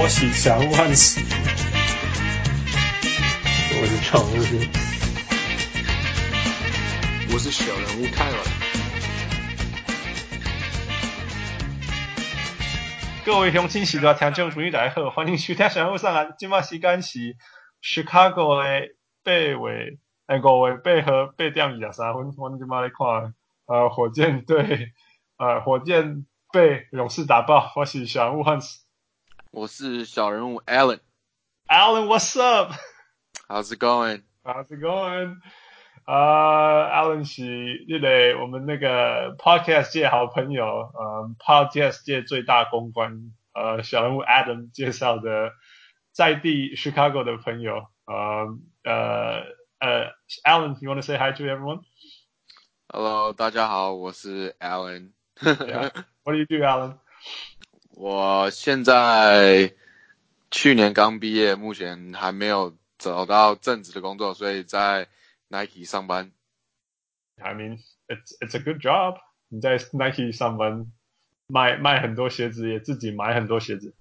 我喜祥万喜，我是常务，我是小人物泰尔。各位乡亲时代听众朋友大家好，欢迎收听小人物上岸。今麦时间是 Chicago 的八月诶五月八号八点二十三分，我们今麦来看呃火箭队呃火箭被勇士打爆。我是小人物汉斯。我是小人物 Alan。Alan，What's up？How's it going？How's it going？呃、uh,，Alan 是那个我们那个 Podcast 界好朋友，呃、uh,，Podcast 界最大公关，呃、uh,，小人物 Adam 介绍的在地 Chicago 的朋友，呃呃呃，Alan，you wanna say hi to everyone？Hello，大家好，我是 Alan。 yeah. What do you do, Alan？ 我现在去年刚毕业，目前还没有找到正职的工作，所以在 Nike 上班。I mean, it's it's a good job。你在 Nike 上班，卖卖很多鞋子，也自己买很多鞋子。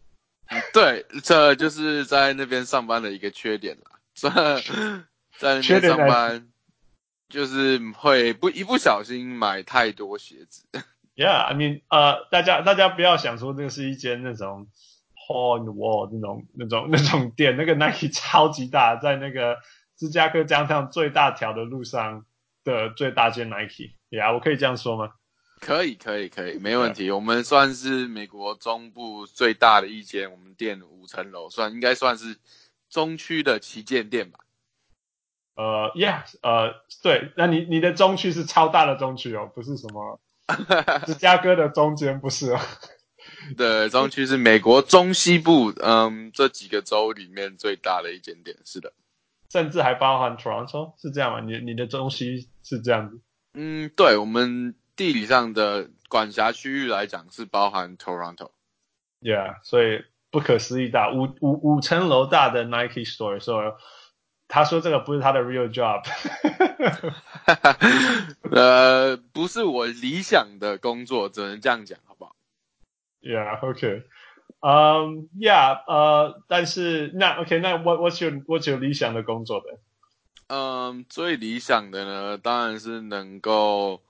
对，这就是在那边上班的一个缺点啦。这在那边上班就是会不一不小心买太多鞋子。Yeah, I mean，呃，大家大家不要想说这个是一间那种 hole in the wall 那种那种那种店，那个 Nike 超级大，在那个芝加哥江上最大条的路上的最大间 Nike。Yeah，我可以这样说吗？可以，可以，可以，没问题。我们算是美国中部最大的一间，我们店五层楼，算应该算是中区的旗舰店吧。呃，Yeah，呃，对，那你你的中区是超大的中区哦，不是什么。芝加哥的中间不是啊？对，中区是美国中西部，嗯，这几个州里面最大的一间店，是的，甚至还包含 Toronto，是这样吗？你你的中西是这样子？嗯，对，我们地理上的管辖区域来讲是包含 Toronto。Yeah，所以不可思议大，五五五层楼大的 Nike Store，所以。他说这个不是他的 real job，呃，不是我理想的工作，只能这样讲，好不好？Yeah，OK，嗯，Yeah，呃，但是那 OK，那 What What's your What's your 理想的工作的？嗯，最理想的呢，当然是能够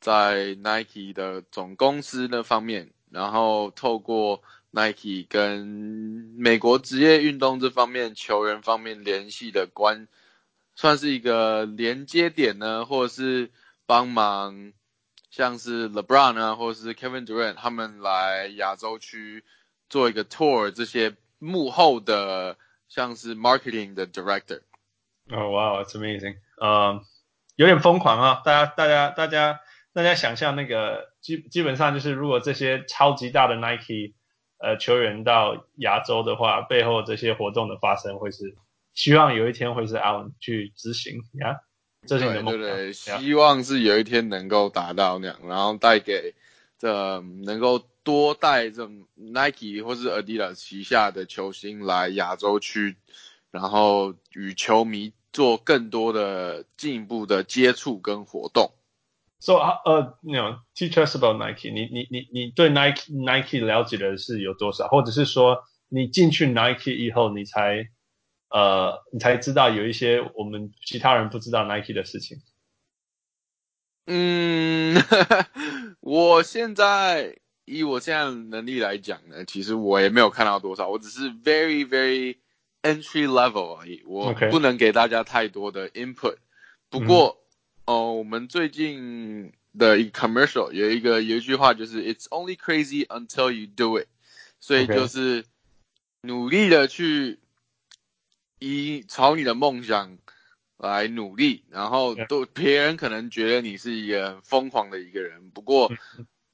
在 Nike 的总公司那方面，然后透过。Nike 跟美国职业运动这方面球员方面联系的关，算是一个连接点呢，或者是帮忙，像是 LeBron 啊，或者是 Kevin Durant 他们来亚洲区做一个 tour，这些幕后的像是 marketing 的 director。哦，哇，It's amazing，嗯、有点疯狂啊！大家，大家，大家，大家想象那个基基本上就是，如果这些超级大的 Nike。呃，球员到亚洲的话，背后这些活动的发生会是，希望有一天会是 Alan 去执行呀，这是你的梦想。对对对，希望是有一天能够达到那样，然后带给这能够多带这种 Nike 或是 Adidas 旗下的球星来亚洲区，然后与球迷做更多的进一步的接触跟活动。So 呃，you know，teach us about Nike 你。你你你你对 Nike Nike 了解的是有多少？或者是说，你进去 Nike 以后，你才呃，你才知道有一些我们其他人不知道 Nike 的事情。嗯，我现在以我现在的能力来讲呢，其实我也没有看到多少，我只是 very very entry level 而已，我不能给大家太多的 input。不过。嗯哦，我们最近的一个 commercial 有一个有一句话就是 "It's only crazy until you do it"，所以就是努力的去以朝你的梦想来努力，然后都别人可能觉得你是一个很疯狂的一个人，不过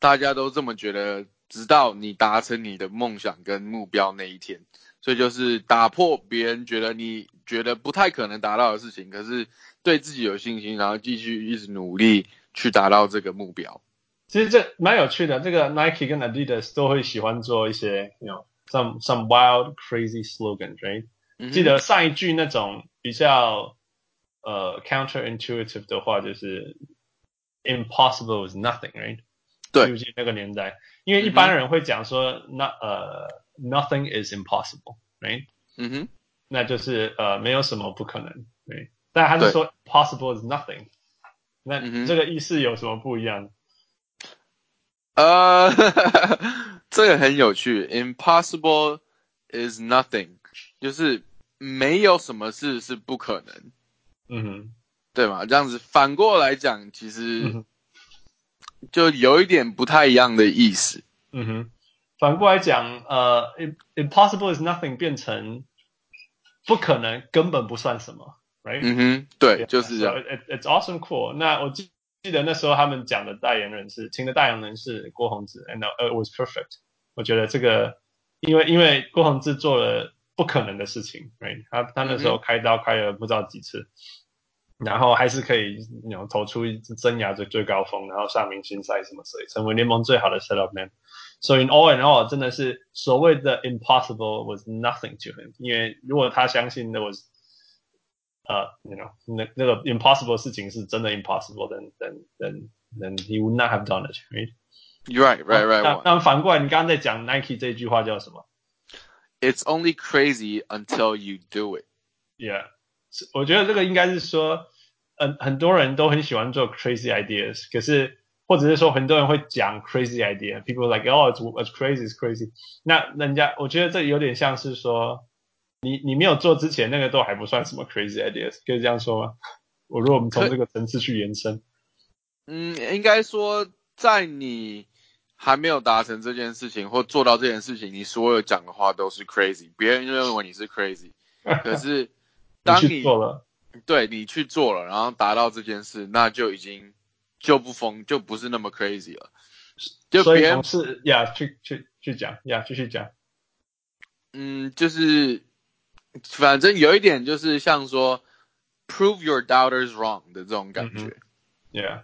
大家都这么觉得，直到你达成你的梦想跟目标那一天，所以就是打破别人觉得你觉得不太可能达到的事情，可是。对自己有信心，然后继续一直努力去达到这个目标。其实这蛮有趣的，这个 Nike 跟 Adidas 都会喜欢做一些，you know, some some wild crazy slogans，right？、嗯、记得上一句那种比较呃 counterintuitive 的话，就是 impossible is nothing，right？对，尤其那个年代，因为一般人会讲说，那、嗯、呃 nothing is impossible，right？嗯哼，那就是呃没有什么不可能，对。但他是说 possible is nothing，那这个意思有什么不一样？呃，这个很有趣，impossible is nothing，就是没有什么事是不可能。嗯哼，对吗？这样子反过来讲，其实就有一点不太一样的意思。嗯哼，反过来讲，呃，impossible is nothing 变成不可能，根本不算什么。Right? 嗯哼，对，yeah, 就是这样。So it, it's awesome, cool. 那我记记得那时候他们讲的代言人是，请的代言人是郭泓志，and it was perfect。我觉得这个，因为因为郭泓志做了不可能的事情，right？他他那时候开刀开了不知道几次，嗯、然后还是可以，你 you know, 投出生涯最最高峰，然后上明星赛什么之类，成为联盟最好的 setup man。So in all and all，真的是所谓的 impossible was nothing to him。因为如果他相信那 was 呃、uh,，you know，那那个 impossible 的事情是真的 impossible，then then then then he would not have done it，right？You're right, right, right. 那那反过来，你刚刚在讲 Nike 这句话叫什么？It's only crazy until you do it. Yeah，我觉得这个应该是说，很很多人都很喜欢做 crazy ideas，可是或者是说很多人会讲 crazy idea，people like oh it's it's crazy, it's crazy。那人家我觉得这有点像是说。 你你没有做之前，那个都还不算什么 crazy ideas，可以这样说吗？我如果我们从这个层次去延伸，嗯，应该说在你还没有达成这件事情或做到这件事情，你所有讲的话都是 crazy，别人认为你是 crazy，可是当你，做了，对你去做了，然后达到这件事，那就已经就不疯，就不是那么 crazy 了。就别人是呀，去去去讲呀，继续讲，嗯，就是。反正有一点就是像说，prove your doubters wrong 的这种感觉，Yeah。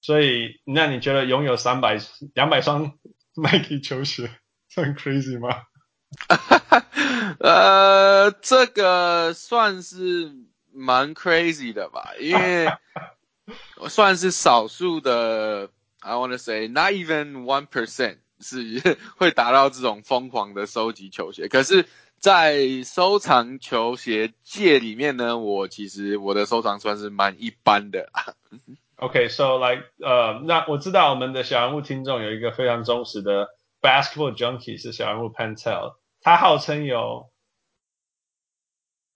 所以，那你觉得拥有三百、两百双 Nike 球鞋算 crazy 吗？呃，这个算是蛮 crazy 的吧，因为算是少数的。I wanna say not even one percent 是会达到这种疯狂的收集球鞋，可是。在收藏球鞋界里面呢，我其实我的收藏算是蛮一般的。OK，so、okay, like 呃，那我知道我们的小人物听众有一个非常忠实的 basketball junkie 是小人物 Pentel，他号称有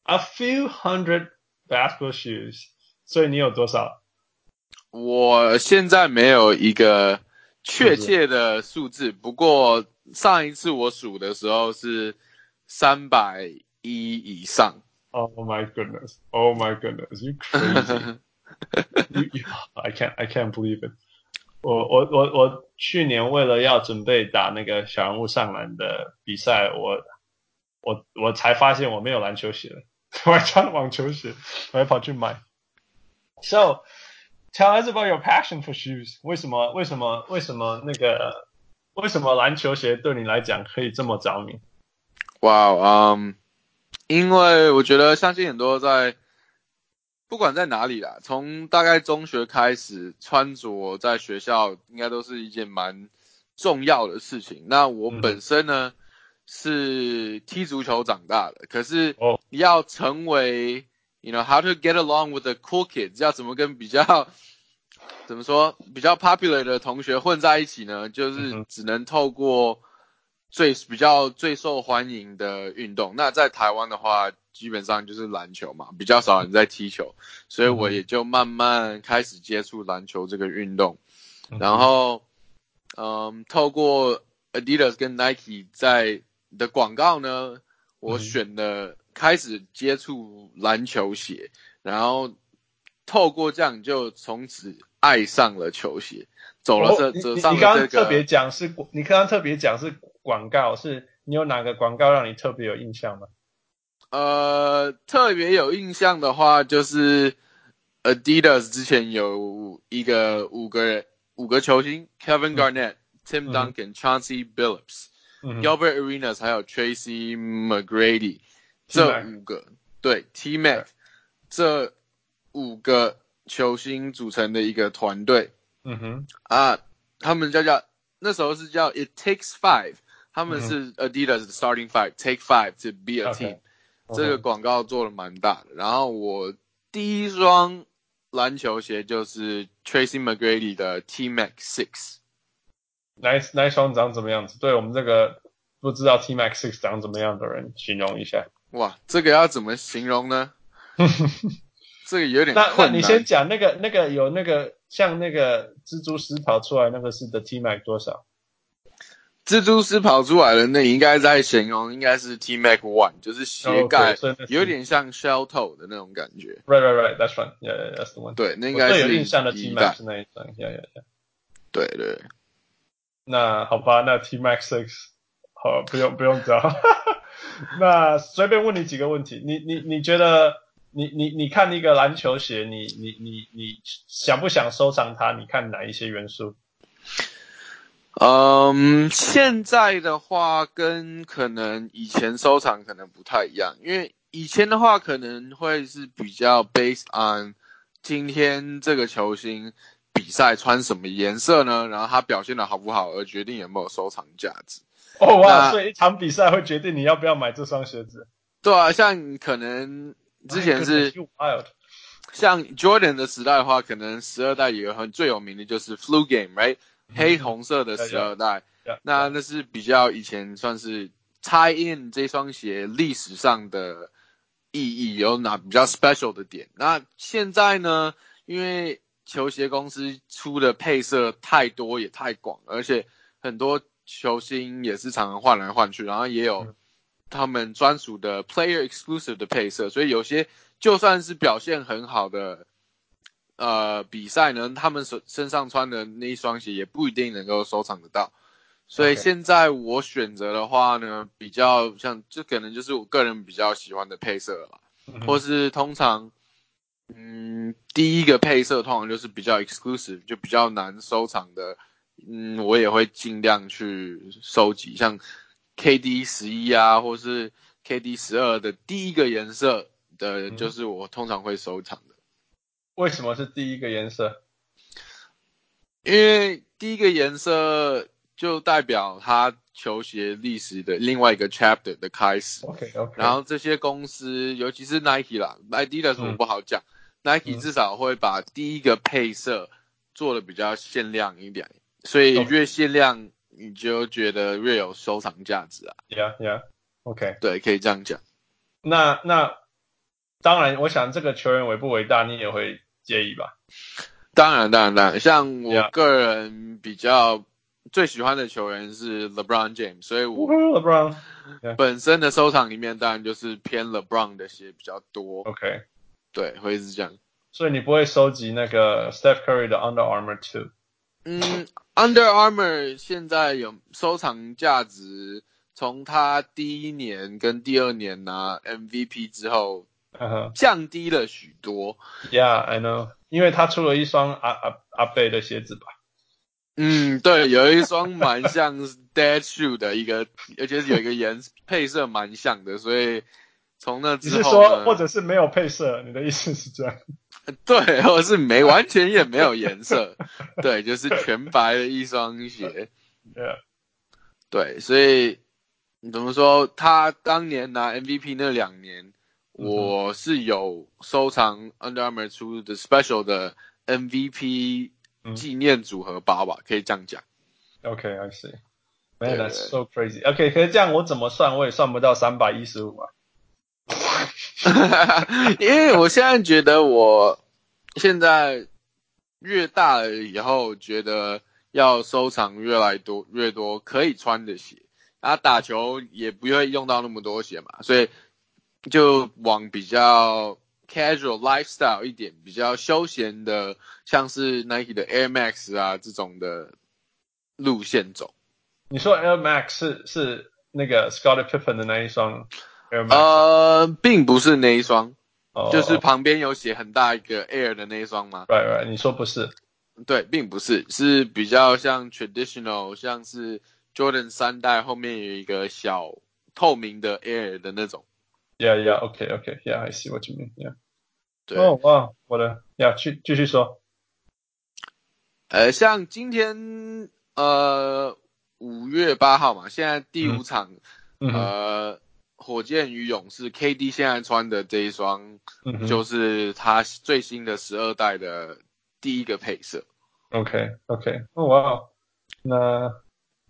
a few hundred basketball shoes，所以你有多少？我现在没有一个确切的数字，不过上一次我数的时候是。三百一以上。Oh my goodness! Oh my goodness! You crazy! you, you, I can't, I can't believe it. 我我我我去年为了要准备打那个小人物上篮的比赛，我我我才发现我没有篮球鞋了，我还穿网球鞋，我还跑去买。So, tell us about your passion for shoes. 为什么为什么为什么那个为什么篮球鞋对你来讲可以这么着迷？哇，嗯，因为我觉得相信很多在不管在哪里啦，从大概中学开始穿着在学校应该都是一件蛮重要的事情。那我本身呢、嗯、是踢足球长大的，可是要成为、oh.，you know how to get along with the cool kids，要怎么跟比较怎么说比较 popular 的同学混在一起呢？就是只能透过。最比较最受欢迎的运动，那在台湾的话，基本上就是篮球嘛，比较少人在踢球，所以我也就慢慢开始接触篮球这个运动。然后，嗯，透过 Adidas 跟 Nike 在的广告呢，我选的开始接触篮球鞋，然后透过这样就从此爱上了球鞋，走了这这上了这个。你刚刚特别讲是，你刚刚特别讲是。广告是你有哪个广告让你特别有印象吗？呃，特别有印象的话，就是 Adidas 之前有一个五个人五个球星，Kevin Garnett、嗯、Tim Duncan、嗯、Chauncey Billups、嗯、Gilbert Arenas 还有 Tracy McGrady 这五个对 T-Mac 这五个球星组成的一个团队。嗯哼啊，他们叫叫那时候是叫 It Takes Five。他们是 Adidas starting five，take five to be a team，、okay. 这个广告做的蛮大的。然后我第一双篮球鞋就是 Tracy McGrady 的 T-Mac Six。来来一双长怎么样子？对我们这个不知道 T Max Six 长怎么样的人形容一下。哇，这个要怎么形容呢？这个有点那那你先讲那个那个有那个像那个蜘蛛丝跑出来那个是的 T Max 多少？蜘蛛丝跑出来的那应该在形容应该是 T-Mac One，就是鞋盖、oh, 有点像 shell toe 的那种感觉。Right, right, right. That's right. Yeah, yeah, that's the one. 对，那应该是最有印象的 T-Mac 是那一双。Yeah, yeah, yeah. 对对。那好吧，那 T-Mac Six 好，不用不用找。那随便问你几个问题，你你你觉得？你你你看一个篮球鞋，你你你你想不想收藏它？你看哪一些元素？嗯，现在的话跟可能以前收藏可能不太一样，因为以前的话可能会是比较 based on 今天这个球星比赛穿什么颜色呢？然后他表现的好不好而决定有没有收藏价值。哦哇，所以一场比赛会决定你要不要买这双鞋子。对啊，像可能。之前是像 Jordan 的时代的话，可能十二代也很最有名的就是 Flu Game，right？、嗯、黑红色的十二代，那那是比较以前算是 tie in 这双鞋历史上的意义，有哪比较 special 的点？那现在呢？因为球鞋公司出的配色太多也太广，而且很多球星也是常常换来换去，然后也有。嗯他们专属的 player exclusive 的配色，所以有些就算是表现很好的呃比赛呢，他们身身上穿的那一双鞋也不一定能够收藏得到。所以现在我选择的话呢，比较像这可能就是我个人比较喜欢的配色了或是通常嗯第一个配色通常就是比较 exclusive，就比较难收藏的，嗯我也会尽量去收集，像。KD 十一啊，或是 KD 十二的第一个颜色的，就是我通常会收藏的。为什么是第一个颜色？因为第一个颜色就代表他球鞋历史的另外一个 chapter 的开始。OK OK。然后这些公司，尤其是 Nike 啦，Adidas 我不好讲，嗯，Nike 至少会把第一个配色做的比较限量一点，所以越限量。你就觉得越有收藏价值啊？Yeah, yeah, OK，对，可以这样讲。那那当然，我想这个球员伟不伟大，你也会介意吧？当然，当然，当然。像我个人比较最喜欢的球员是 LeBron James，所以我 LeBron 本身的收藏里面当然就是偏 LeBron 的鞋比较多。OK，对，会是这样。所以你不会收集那个 Steph Curry 的 Under Armour Two？嗯，Under Armour 现在有收藏价值，从他第一年跟第二年拿 MVP 之后，降低了许多。Uh-huh. Yeah, I know，因为他出了一双阿阿阿贝的鞋子吧？嗯，对，有一双蛮像 Dead Shoe 的一个，而且是有一个颜配色蛮像的，所以从那之后，你是说或者是没有配色？你的意思是这样？对，或者是没完全也没有颜色，对，就是全白的一双鞋。Yeah. 对，所以你怎么说？他当年拿 MVP 那两年，嗯，我是有收藏 Under Armour 出的 Special 的 MVP 纪念组合包吧，嗯，可以这样讲。OK，I see。Man, that's so crazy. OK，可是这样我怎么算，我也算不到三百一十五啊。因为我现在觉得，我现在越大了以后，觉得要收藏越来越多越多可以穿的鞋，然后打球也不会用到那么多鞋嘛，所以就往比较 casual lifestyle 一点，比较休闲的，像是 Nike 的 Air Max 啊这种的路线走。你说 Air Max 是是那个 Scottie Pippen 的那一双？Air Max？呃，并不是那一双，oh, 就是旁边有写很大一个 Air 的那一双吗？Right, right，你说不是？对，并不是，是比较像 traditional，像是 Jordan 三代后面有一个小透明的 Air 的那种。Yeah, yeah, OK, OK, yeah, I see what you mean. Yeah. 对。哦，哇，我的，Yeah，继继续说。呃，像今天，呃。五月八号嘛，现在第五场，嗯、呃，火箭与勇士，KD 现在穿的这一双，就是他最新的十二代的第一个配色。OK OK，哦哇，那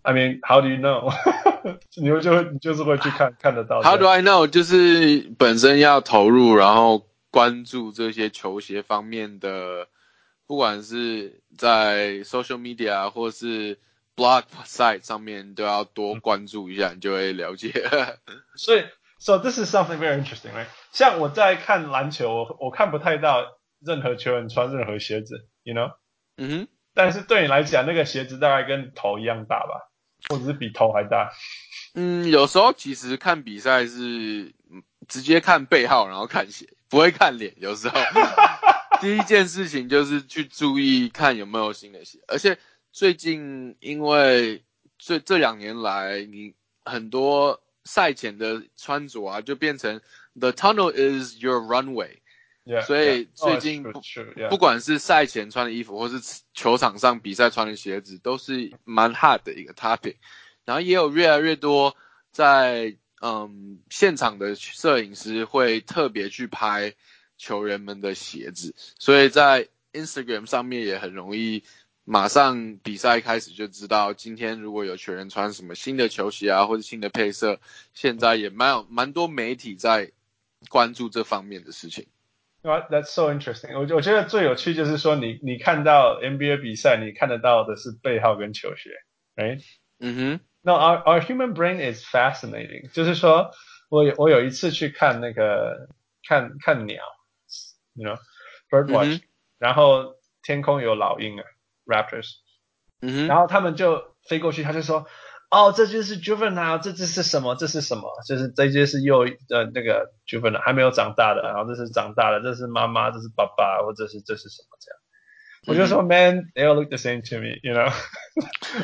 I mean how do you know？你会就会你就是会去看看得到。How do I know？就是本身要投入，然后关注这些球鞋方面的。不管是在 social media 或是 blog site 上面，都要多关注一下，嗯、你就会了解。所以，so this is something very interesting, right? 像我在看篮球，我我看不太到任何球员穿任何鞋子，you know？嗯哼。但是对你来讲，那个鞋子大概跟头一样大吧，或者是比头还大？嗯，有时候其实看比赛是直接看背号，然后看鞋，不会看脸。有时候。第一件事情就是去注意看有没有新的鞋，而且最近因为这这两年来，你很多赛前的穿着啊，就变成 the tunnel is your 所以最近不. Oh, yeah. 不管是赛前穿的衣服，或是球场上比赛穿的鞋子，都是蛮 hard 的一个 topic，然后也有越来越多在嗯现场的摄影师会特别去拍。球员们的鞋子，所以在 Instagram 上面也很容易，马上比赛开始就知道今天如果有球员穿什么新的球鞋啊，或者新的配色，现在也蛮有蛮多媒体在关注这方面的事情。Well, that's so interesting. 我我觉得最有趣就是说你，你你看到 NBA 比赛，你看得到的是背号跟球鞋，right？嗯哼。No, our our human brain is fascinating. 就是说我我有一次去看那个看看鸟。You know, bird watch，、mm -hmm. 然后天空有老鹰啊，Raptors，嗯哼，然后他们就飞过去，他就说， 哦，这就是 juvenile，这这是什么？这是什么？就是这就是幼呃那个 juvenile 还没有长大的，然后这是长大的，这是妈妈，这是爸爸，或者是这是什么这样？我就说、mm -hmm.，Man，they all look the same to me，you know，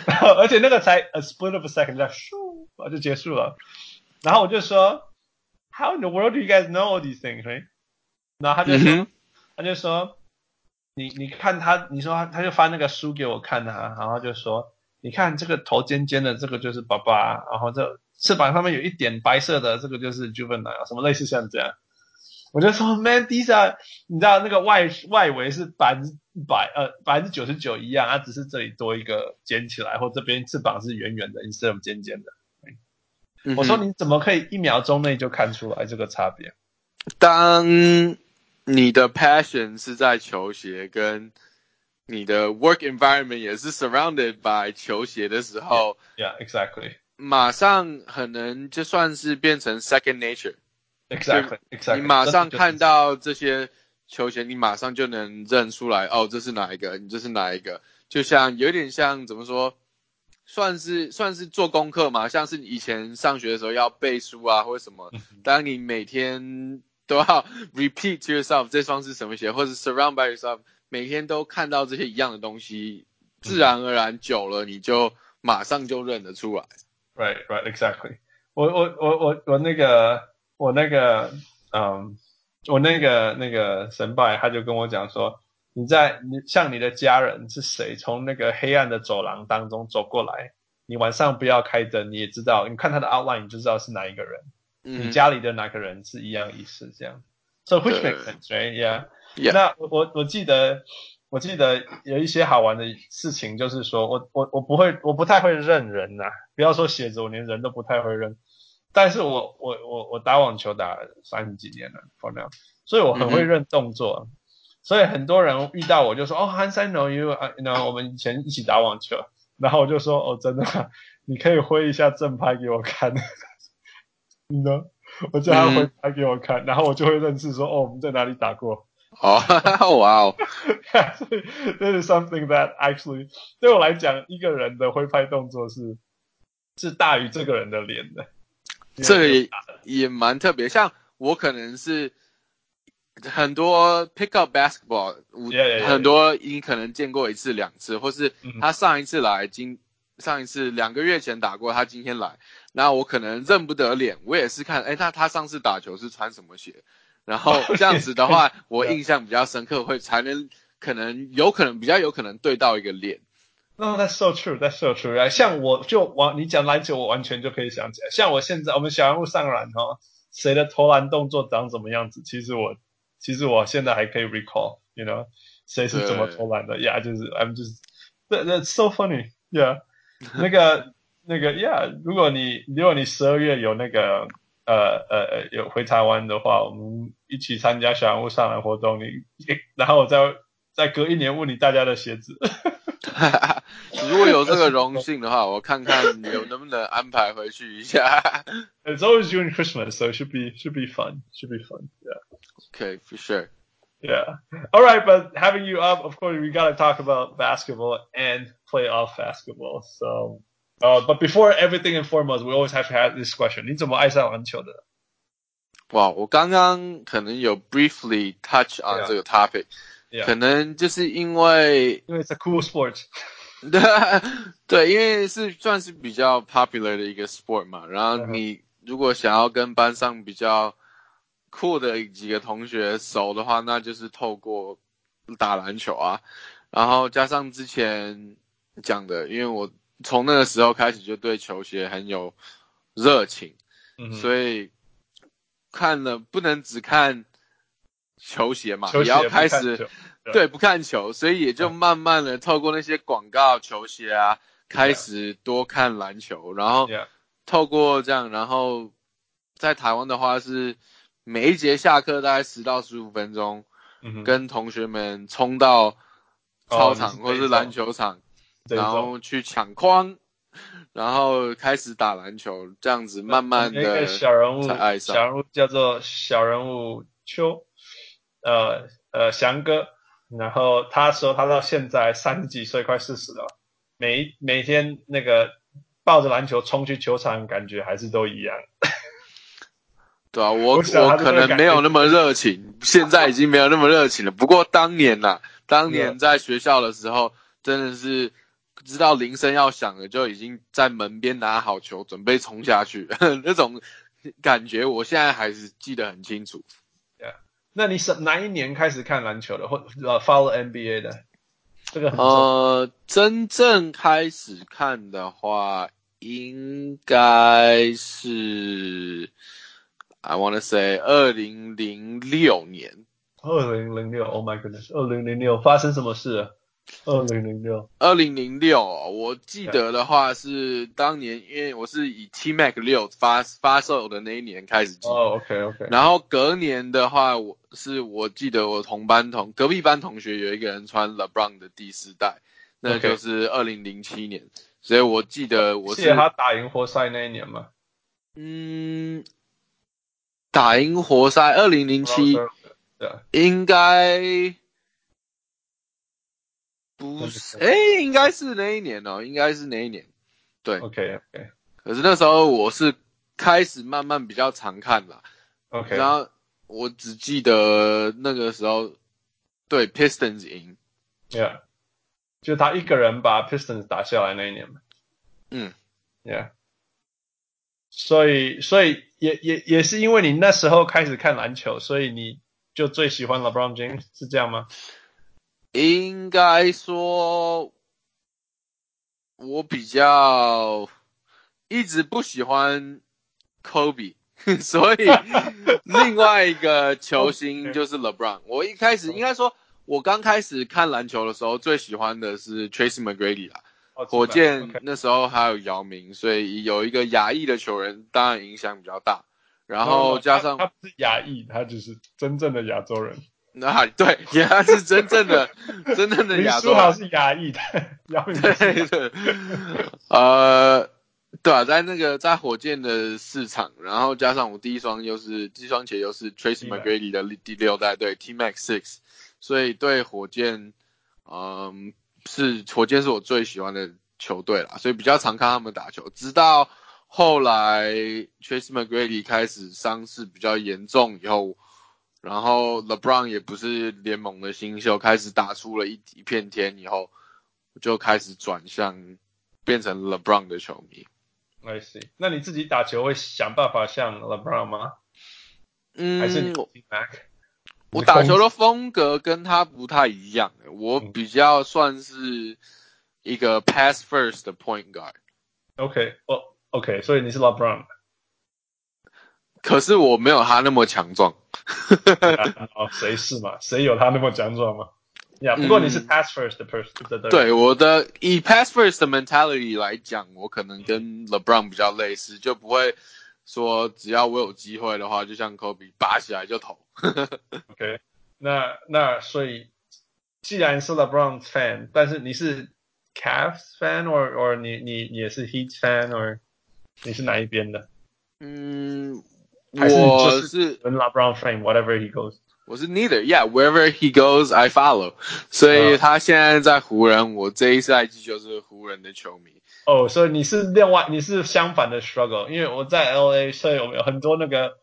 然后而且那个才 a split of a second，就咻，就结束了。然后我就说，How in the world do you guys know all these things？Right? 然后他就说，mm -hmm. 他就说，你你看他，你说他他就翻那个书给我看啊，然后就说，你看这个头尖尖的，这个就是爸爸，然后这翅膀上面有一点白色的，这个就是 juvenile，什么类似像这样。我就说，Man，these are，你知道那个外外围是百分之百呃百分之九十九一样，它只是这里多一个尖起来，或这边翅膀是圆圆的，你是这种尖尖的。Mm -hmm. 我说你怎么可以一秒钟内就看出来这个差别？当你的 passion 是在球鞋，跟你的 work environment 也是 surrounded by 球鞋的时候，Yeah，exactly，yeah, 马上可能就算是变成 second nature，Exactly，Exactly，你马上看到这些球鞋，你马上就能认出来，哦，这是哪一个？你这是哪一个？就像有点像怎么说，算是算是做功课嘛，像是以前上学的时候要背书啊，或者什么，当你每天。都要 repeat to yourself 这双是什么鞋，或者 surround by yourself，每天都看到这些一样的东西，自然而然久了你就马上就认得出来。Right, right, exactly. 我我我我我那个我那个嗯，我那个那个神拜他就跟我讲说，你在你像你的家人是谁，从那个黑暗的走廊当中走过来，你晚上不要开灯，你也知道，你看他的 outline 你就知道是哪一个人。你家里的哪个人是一样意思？这样，so which makes sense, right? Yeah. Yeah. 那我我记得我记得有一些好玩的事情，就是说我我我不会，我不太会认人呐、啊。不要说鞋子，我连人都不太会认。但是我我我我打网球打了三十几年了，for now，所以我很会认动作。Mm -hmm. 所以很多人遇到我就说，哦，Hans, I know you，啊，然后我们以前一起打网球。然后我就说，哦，真的，你可以挥一下正拍给我看。你呢？我叫他回拍给我看，嗯，然后我就会认识说，哦，我们在哪里打过。哦，哇哦，所以这是 something that actually 对我来讲，一个人的挥拍动作是是大于这个人的脸的。这个也也蛮特别，像我可能是很多 pick up basketball，我 yeah, yeah, yeah. 很多你可能见过一次两次，或是他上一次来今上一次两个月前打过，他今天来。那我可能认不得脸，我也是看，哎，那他上次打球是穿什么鞋，然后这样子的话，我印象比较深刻，会才能可能有可能比较有可能对到一个脸，No, that's so true. That's so true. 像我就完，你讲篮球，我完全就可以想起来。像我现在，我们小人物上篮哦，谁的投篮动作长什么样子？其实我，其实我现在还可以 recall，you know，谁是怎么投篮的？Yeah，就是 I'm just that that's so funny. Yeah，那个那个 Yeah，如果你如果你十二月有那个呃呃呃有回台湾的话，我们一起参加小人物上篮活动，你然后我再再隔一年问你大家的鞋子。如果有这个荣幸的话，我看看有能不能安排回去一下。It's always during Christmas, so it should be should be fun. Should be fun. Yeah. Okay, for sure. Yeah. All right, but having you up, of course, we got to talk about basketball and playoff basketball. So, uh, but before everything and foremost, we always have to have this question: 你怎么爱上篮球的？哇，我刚刚可能有 briefly touch on、yeah. 这个 topic。Yeah. 可能就是因为因为 it's a cool sport，对对，因为是算是比较 popular 的一个 sport 嘛。然后你如果想要跟班上比较酷的几个同学熟的话，那就是透过打篮球啊。然后加上之前讲的，因为我 从那个时候开始就对球鞋很有热情，嗯、所以看了不能只看。球鞋嘛，也要开始对。不看球，所以也就慢慢的透过那些广告球鞋啊，开始多看篮球，然后透过这样，然后在台湾的话是每一节下课大概十到十五分钟，跟同学们冲到操场或者是篮球场，然后去抢框，然后开始打篮球，这样子慢慢的小人物才爱上，小人物叫做小人物秋。呃呃，翔哥，然后他说他到现在三十几岁，快四十了，每每天那个抱着篮球冲去球场，感觉还是都一样。对啊，我我，我可能没有那么热情，现在已经没有那么热情了。不过当年呐、啊，当年在学校的时候，真的是知道铃声要响了，就已经在门边拿好球，准备冲下去，那种感觉，我现在还是记得很清楚。那你是哪一年开始看篮球的，或呃 follow NBA 的？这个很呃，真正开始看的话，应该是 I wanna say 二零零六年。二零零六，Oh my goodness！二零零六发生什么事了？二零零六，二零零六，我记得的话是当年，因为我是以 T Mac 六发发售的那一年开始记。哦，OK OK。然后隔年的话，我是我记得我同班同隔壁班同学有一个人穿 LeBron 的第四代，那就是二零零七年，所以我记得我是。记得他打赢活塞那一年吗？嗯，打赢活塞二零零七，对，应该。不是，哎、欸，应该是那一年哦，应该是那一年，对，OK OK。可是那时候我是开始慢慢比较常看了，OK。然后我只记得那个时候，对，Pistons 赢，Yeah，就他一个人把 Pistons 打下来那一年嘛，嗯，Yeah。所以，所以也也也是因为你那时候开始看篮球，所以你就最喜欢 LeBron James，是这样吗？应该说，我比较一直不喜欢 Kobe，所以另外一个球星就是 LeBron。我一开始应该说，我刚开始看篮球的时候，最喜欢的是 Tracy McGrady 啦。火箭那时候还有姚明，所以有一个亚裔的球员，当然影响比较大。然后加上他不是亚裔，他只是真正的亚洲人。那 对，也还是真正的、真正的亚洲。林书豪是亚裔的，对对。呃，对啊，在那个在火箭的市场，然后加上我第一双又是第一双鞋又是 Tracy McGrady 的第六代，对 T Max Six，所以对火箭，嗯，是火箭是我最喜欢的球队啦，所以比较常看他们打球。直到后来 Tracy McGrady 开始伤势比较严重以后。然后 LeBron 也不是联盟的新秀，开始打出了一一片天以后，就开始转向变成 LeBron 的球迷。I see。那你自己打球会想办法像 LeBron 吗？嗯，还是你 Mac？我打球的风格跟他不太一样，我比较算是一个 pass first 的 point guard。OK，哦，OK，所以你是 LeBron。可是我没有他那么强壮。哦，谁是嘛？谁有他那么强壮吗？呀、yeah，不过你是 pass first 的 person。对，我的以 pass first 的 mentality 来讲，我可能跟 LeBron 比较类似，就不会说只要我有机会的话，就像 Kobe 拔起来就投。OK，那那所以，既然是 LeBron fan，但是你是 Cavs fan，或或你你你也是 Heat fan，or 你是哪一边的？嗯，还是我是 LeBron fan，whatever he goes。我是 neither，yeah，wherever he goes I follow。所以他现在在湖人，我这一赛季就是湖人的球迷。哦，所以你是另外，你是相反的 struggle，因为我在 LA，所以我们有很多那个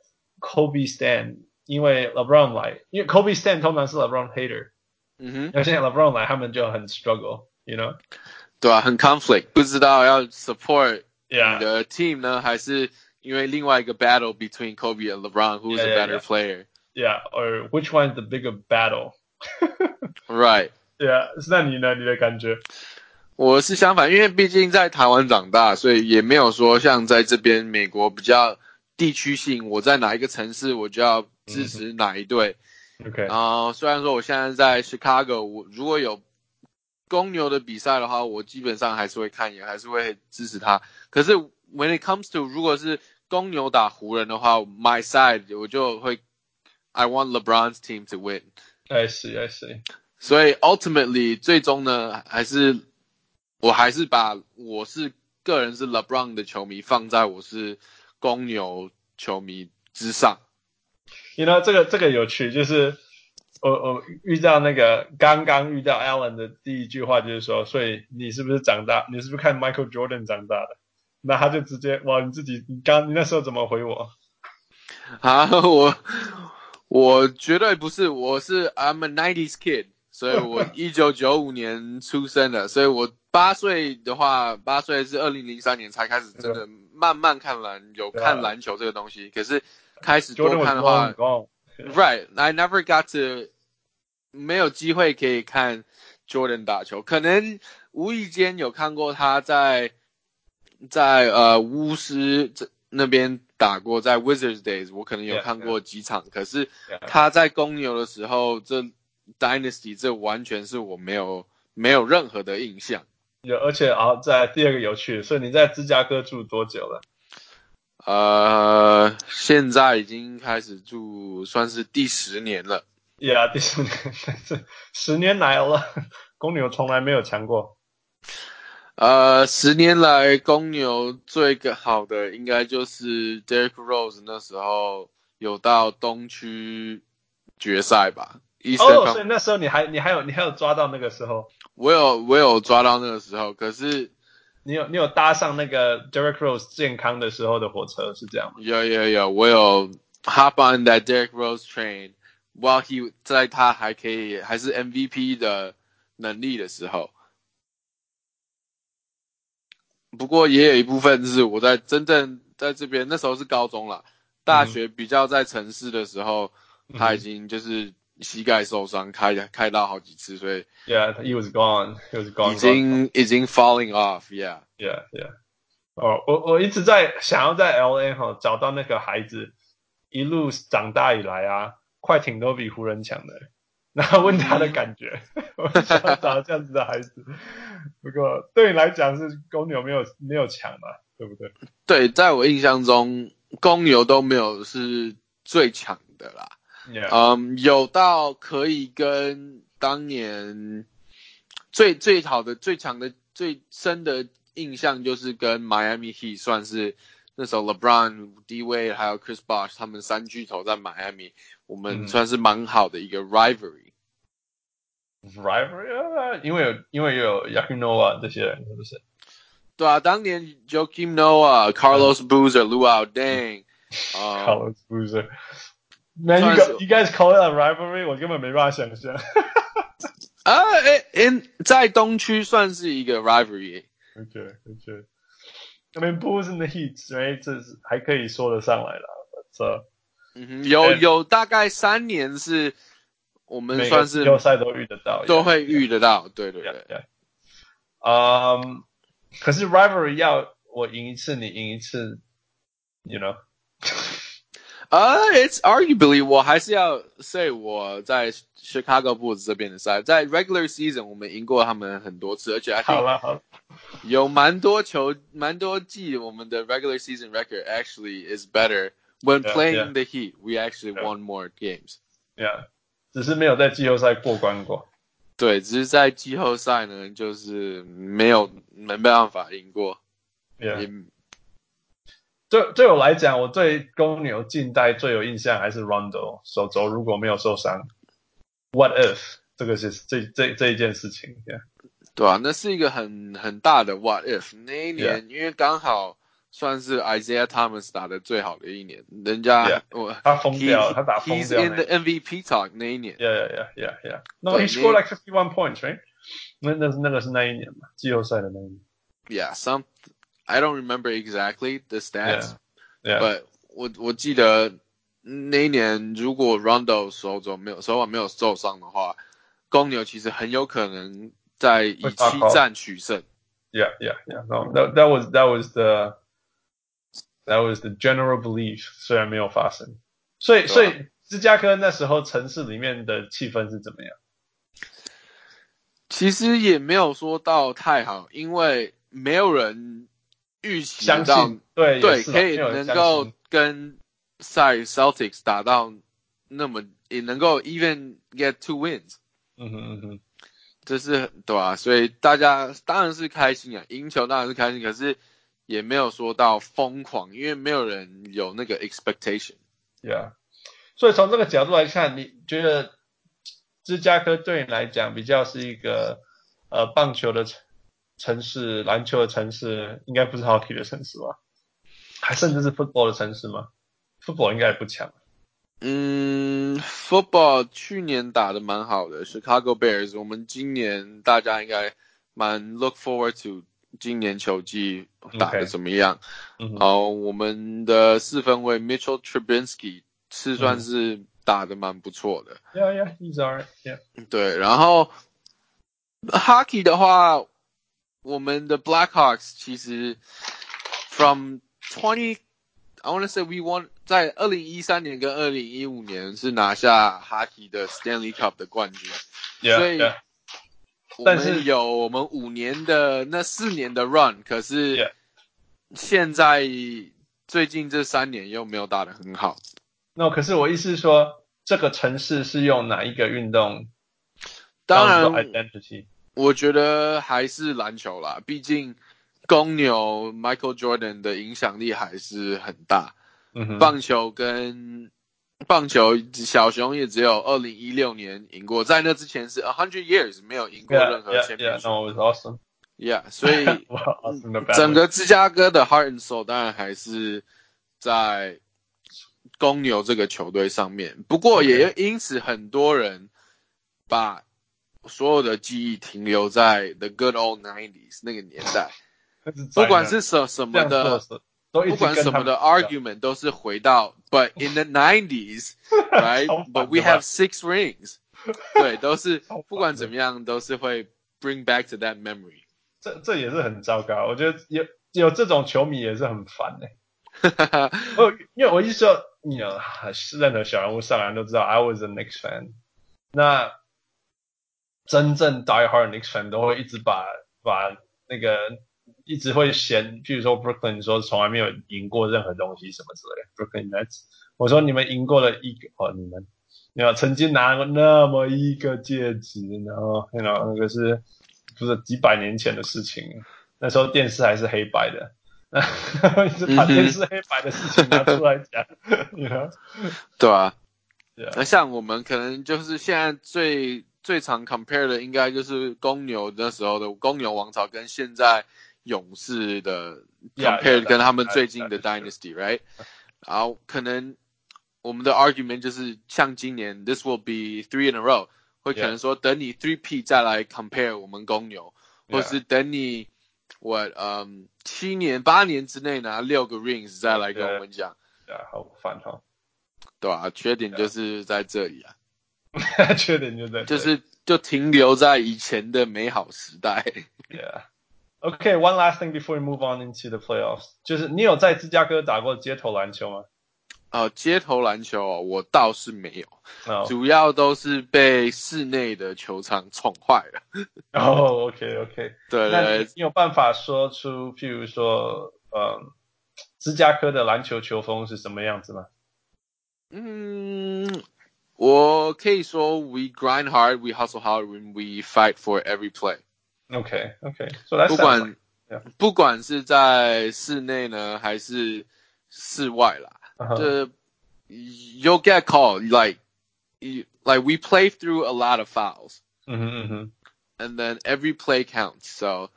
Kobe stan，因为 LeBron 来，因为 Kobe stan 通常是 LeBron hater。嗯哼，那现在 LeBron 来，他们就很 struggle，you know？对啊，很 conflict，不知道要 support 你的 team 呢，yeah. 还是 因为另外一个 battle between Kobe and LeBron，who's a better player？Yeah, yeah, yeah. Yeah, or which one is the bigger battle? Right. Yeah. 那你呢？你的感觉？我是相反，因为毕竟在台湾长大，所以也没有说像在这边美国比较地区性。我在哪一个城市，我就要支持哪一队。OK。然后虽然说我现在在 Chicago，我如果有公牛的比赛的话，我基本上还是会看，也还是会支持他。可是 when it comes to 如果是 公牛打湖人的话，my side 我就会。I want LeBron's team to win. I see, I see. 所以 ultimately 最终呢，还是我还是把我是个人是 LeBron 的球迷放在我是公牛球迷之上。You know 这个这个有趣，就是我我遇到那个刚刚遇到 Alan 的第一句话就是说，所以你是不是长大？你是不是看 Michael Jordan 长大的？那他就直接哇，你自己你刚你那时候怎么回我？啊，我。我绝对不是，我是 I'm a nineties kid，所以我 一九九五年出生的，所以我八岁的话，八岁是二零零三年才开始真的慢慢看篮，有看篮球这个东西。可是开始多看的话，Right，I never got to 没有机会可以看 Jordan 打球，可能无意间有看过他在在呃巫师这那边。打过在 Wizards days，我可能有看过几场，yeah, yeah. 可是他在公牛的时候，这 Dynasty 这完全是我没有没有任何的印象。有，而且啊，在第二个有趣，所以你在芝加哥住多久了？呃，现在已经开始住，算是第十年了。Yeah，第十年，十年来了，公牛从来没有强过。呃，十年来公牛最个好的应该就是 Derrick Rose 那时候有到东区决赛吧。哦，所以那时候你还你还有你还有抓到那个时候？我有我有抓到那个时候，可是你有你有搭上那个 Derrick Rose 健康的时候的火车是这样吗？有有有，我有 hop on that Derrick Rose train while he 在他还可以还是 MVP 的能力的时候。不过也有一部分是我在真正在这边那时候是高中了，大学比较在城市的时候，嗯、他已经就是膝盖受伤，开开刀好几次，所以 Yeah, he was gone, he was gone. 已经已经 falling off, yeah, yeah, yeah. 哦，我我一直在想要在 LA 哈找到那个孩子，一路长大以来啊，快艇都比湖人强的。然后问他的感觉，我想找这样子的孩子。不过对你来讲是公牛没有没有强嘛，对不对？对，在我印象中，公牛都没有是最强的啦。嗯，有到可以跟当年最最好的、最强的、最深的印象，就是跟 Miami Heat 算是那时候 LeBron、D Wade 还有 Chris Bosh 他们三巨头在 Miami，我们算是蛮好的一个 rivalry。Rivalry 啊，因为有因为有 Joakim Noah 这些人，是不是？对啊，当年 Joakim Noah、Carlos Boozer、Luol Deng、Carlos Boozer。Man, you guys, you guys call it a rivalry？我根本没办法想象。啊，诶，在东区算是一个 rivalry。OK，OK。I mean, Bulls in the Heat，哎，这是还可以说得上来了。这，嗯哼，有有大概三年是。 我们算是季后赛都遇得到，都会遇得到，对对对。对。 嗯、um,，可是 rivalry 要我赢一次，你赢一次，you know。啊、uh,，it's arguably 我还是要 say 我在 Chicago Bulls 这边的赛，在 regular season 我们赢过他们很多次，而且还好了好了，有蛮多球蛮多季我们的 regular season record actually is better when playing yeah, yeah. the Heat we actually won more games yeah 只是没有在季后赛过关过，对，只是在季后赛呢就是没有没办法赢过，yeah。对对我来讲，我对公牛近代最有印象还是 Rondo 手肘如果没有受伤，What if 这个是这这这一件事情，yeah. 对啊，那是一个很很大的 What if 那一年.因为刚好算是 Isaiah Thomas 打的最好的一年，人家、yeah. 我他疯掉他打疯掉 He's in the MVP talk 那一年，Yeah Yeah Yeah Yeah No he scored like fifty one points right 那那那个是那一年嘛，季后赛的那一年，Yeah some I don't remember exactly the stats, yeah, yeah. but 我我记得那一年如果 Rondo 手肘没有手腕没有受伤的话，公牛其实很有可能在以七战取胜。Yeah, yeah, yeah. No, that that was that was the that was the general belief. 虽然没有发生，所以所以芝加哥那时候城市里面的气氛是怎么样？其实也没有说到太好，因为没有人。预期到对对可以能够跟赛 Celtics 打到那么也能够 even get two wins，嗯哼嗯哼，这是对啊，所以大家当然是开心啊，赢球当然是开心，可是也没有说到疯狂，因为没有人有那个 expectation。Yeah，所以从这个角度来看，你觉得芝加哥对你来讲比较是一个呃棒球的？城市篮球的城市应该不是 hockey 的城市吧？还甚至是 football 的城市吗？football 应该也不强。嗯，football 去年打的蛮好的，Chicago Bears。我们今年大家应该蛮 look forward to 今年球季打的怎么样。Okay. 好，我们的四分卫 Mitchell Trubinsky 是算是打的蛮不错的。Yeah, yeah, he's alright. Yeah. 对，然后 hockey 的话。我们的 Blackhawks 其实 from twenty I want to say we won 在二零一三年跟二零一五年是拿下 Hockey 的 Stanley Cup 的冠军，yeah, 所以 yeah. 我们有我们五年的那四年的 run，可是现在最近这三年又没有打得很好。那、no, 可是我意思是说，这个城市是用哪一个运动？当然，identity，。我觉得还是篮球啦，毕竟公牛 Michael Jordan 的影响力还是很大。嗯，棒球跟棒球小熊也只有二零一六年赢过，在那之前是 a hundred years 没有赢过任何 yeah yeah 所以 整个芝加哥的 heart and soul 当然还是在公牛这个球队上面，不过也因此很多人把所有的记忆停留在 the good old nineties 那个年代，不管是什什么的。不管什么的 argument 都是回到，but in the nineties，right？but we have six rings，对，都是不管怎么样都是会 bring back to that memory。这这也是很糟糕，我觉得有有这种球迷也是很烦的。我因为我一说，你有任何小人物上来都知道，I was a Knicks fan，那。真正 die hard Knicks fan 都会一直把把那个 一直会嫌，譬如说 Brooklyn 说从来没有赢过任何东西什么之类的，Brooklyn Nets，我说你们赢过了一个哦，你们你要曾经拿过那么一个戒指，然后然后那个是不是几百年前的事情？那时候电视还是黑白的，一直把电视黑白的事情拿出来讲，你看，对啊，那像我们可能就是现在最。最常 compare 的应该就是公牛那时候的公牛王朝跟现在勇士的 compare 跟他们最近的 dynasty，right？然后可能我们的 argument 就是像今年 this will be three in a row，会可能说等你 three P 再来 compare 我们公牛，或是等你 what 嗯七年八年之内拿六个 rings 再来跟我们讲，啊好烦哈，对啊？缺点就是在这里啊。缺点就在，就是就停留在以前的美好时代。Yeah, Okay, one last thing before we move on into the playoffs，就是你有在芝加哥打过街头篮球吗？哦，街头篮球哦，我倒是没有，oh. 主要都是被室内的球场宠坏了。哦、oh,，OK OK，对，那你有办法说出，譬如说，呃，芝加哥的篮球球风是什么样子吗？嗯，我可以说，we grind hard, we hustle hard, when we fight for every play. OK OK，so、不管、yeah. 不管是在室内呢，还是室外啦。Uh-huh. The, you'll get called like you, like we play through a lot of fouls. Mm-hmm, mm-hmm. And then every play counts. So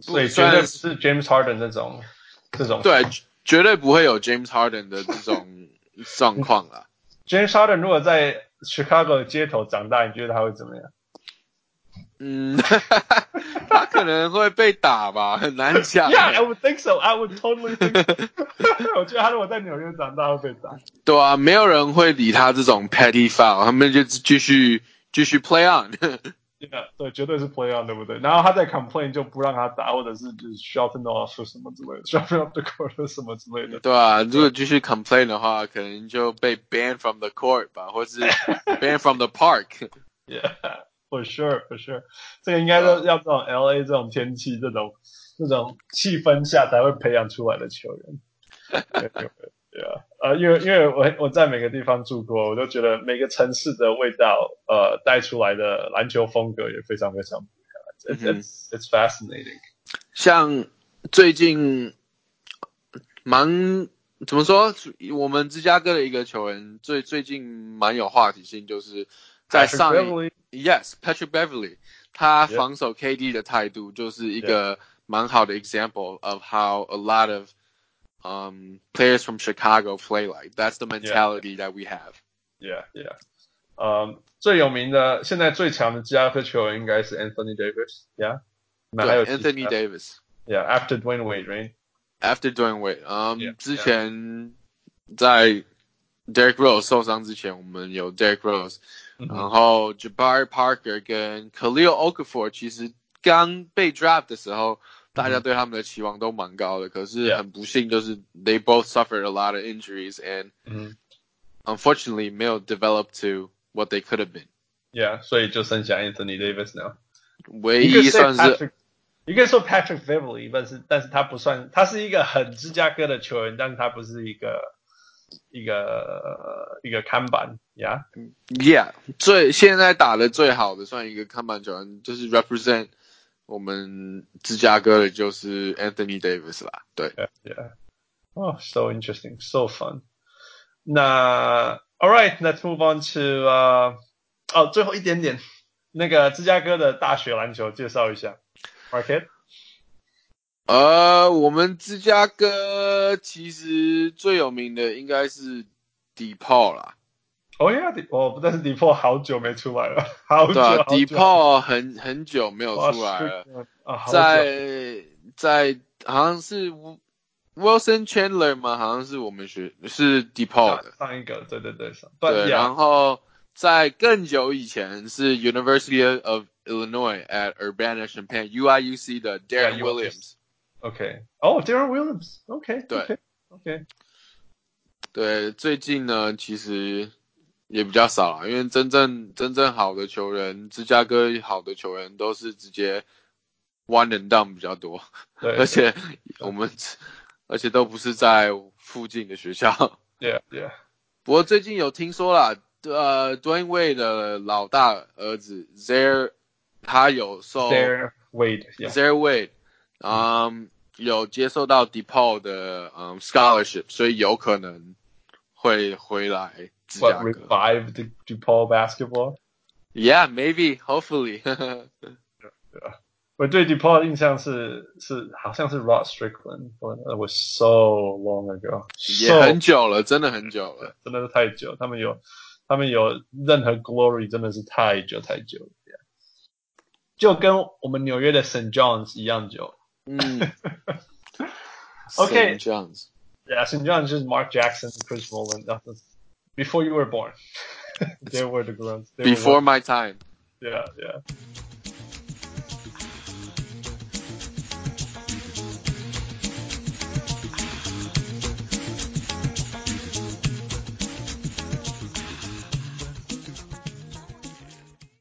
所以绝对不是 James Harden 那种这种对，绝对不会有 James Harden 的这种状况啦。 James Harden 如果在 Chicago 街头长大，你觉得他会怎么样？ 嗯，他可能会被打吧，很难讲。Yeah, I would think so. I would totally think so. 我觉得他如果在纽约长大会被打。对啊，没有人会理他这种 petty foul，他们就继续继续 play on。Yeah, 对，绝对是 play on，对不对？然后他在 complain 就不让他打，或者是就是 shouting off 什么之类的，shouting off the court 什么之类的。对啊，如果继续 complain 的话，可能就被 ban from the court 吧，或是 ban from the park。Yeah. For sure, for sure，这个应该都要这种 L A 这种天气、这种这种气氛下才会培养出来的球员。对啊，呃，因为因为我我在每个地方住过，我都觉得每个城市的味道，呃，带出来的篮球风格也非常非常不一样。It's、it's fascinating。像最近蛮怎么说，我们芝加哥的一个球员最最近蛮有话题性，就是 在上一。Yes, Patrick Beverly，他防守 KD 的态度就是一个蛮好的 example of how a lot of um players from Chicago play like. That's the mentality that we have. Yeah, yeah. 嗯，最有名的现在最强的芝加哥球员应该是 Anthony Davis. Yeah. 对，还有 Anthony Davis. Yeah, after Dwayne Wade, right? After Dwayne Wade. 嗯，之前在 Derrick Rose 受伤之前，我们有 Derrick Rose。 然后 Jabari Parker 跟 Khalil Okafor 其实刚被 draft 的时候，大家对他们的期望都蛮高的。可是很不幸，就是 they both suffered a lot of injuries and unfortunately 没有 develop to what they could have been. Yeah，所以就剩下 Anthony Davis now。唯一算是，你可以说 Patrick Beverly，但是但是他不算，他是一个很芝加哥的球员，但是他不是一个。 一个一个看板，Yeah，Yeah，最现在打的最好的算一个看板球员，就是 represent 我们芝加哥的，就是 Anthony Davis 啦。对，Yeah，哦，So interesting，So fun。那，All right，Let's move on to 呃，哦，最后一点点，那个芝加哥的大学篮球介绍一下，Market。呃，我们芝加哥其实最有名的应该是 DePaul 啦。哦呀，哦，但是 DePaul 好久没出来了，好久。对啊，DePaul 很很久没有出来了，啊、在在好像是 Wilson Chandler 吗？好像是我们学是 DePaul 的上一个，对对对，对，然后在更久以前是 University of Illinois at Urbana-Champaign UIUC 的 Darren Williams。OK，哦、oh,，Deron Williams，OK，、okay, 对，OK，, okay. 对，最近呢，其实也比较少了，因为真正真正好的球员，芝加哥好的球员都是直接 one and done 比较多，对，而且我们而且都不是在附近的学校，Yeah Yeah。不过最近有听说啦，呃，Dwyane Wade 的老大儿子 Zaire，他有受 Zaire Wade，Zaire Wade。嗯，有接受到 DePaul 的嗯 scholarship，所以有可能会回来芝加哥。What, revive the DePaul basketball? Yeah, maybe, hopefully. 我对 DePaul 的印象是是好像是 Rod Strickland，It was so long ago，也很久了，真的很久了，真的是太久。他们有他们有任何 glory，真的是太久太久了，就跟我们纽约的 St. John's 一样久。Mm. 嗯，OK，St. John's. Yeah, St. John's is Mark Jackson, and Chris Mullin. Before you were born, they were the grunts. Before my time. Yeah, yeah.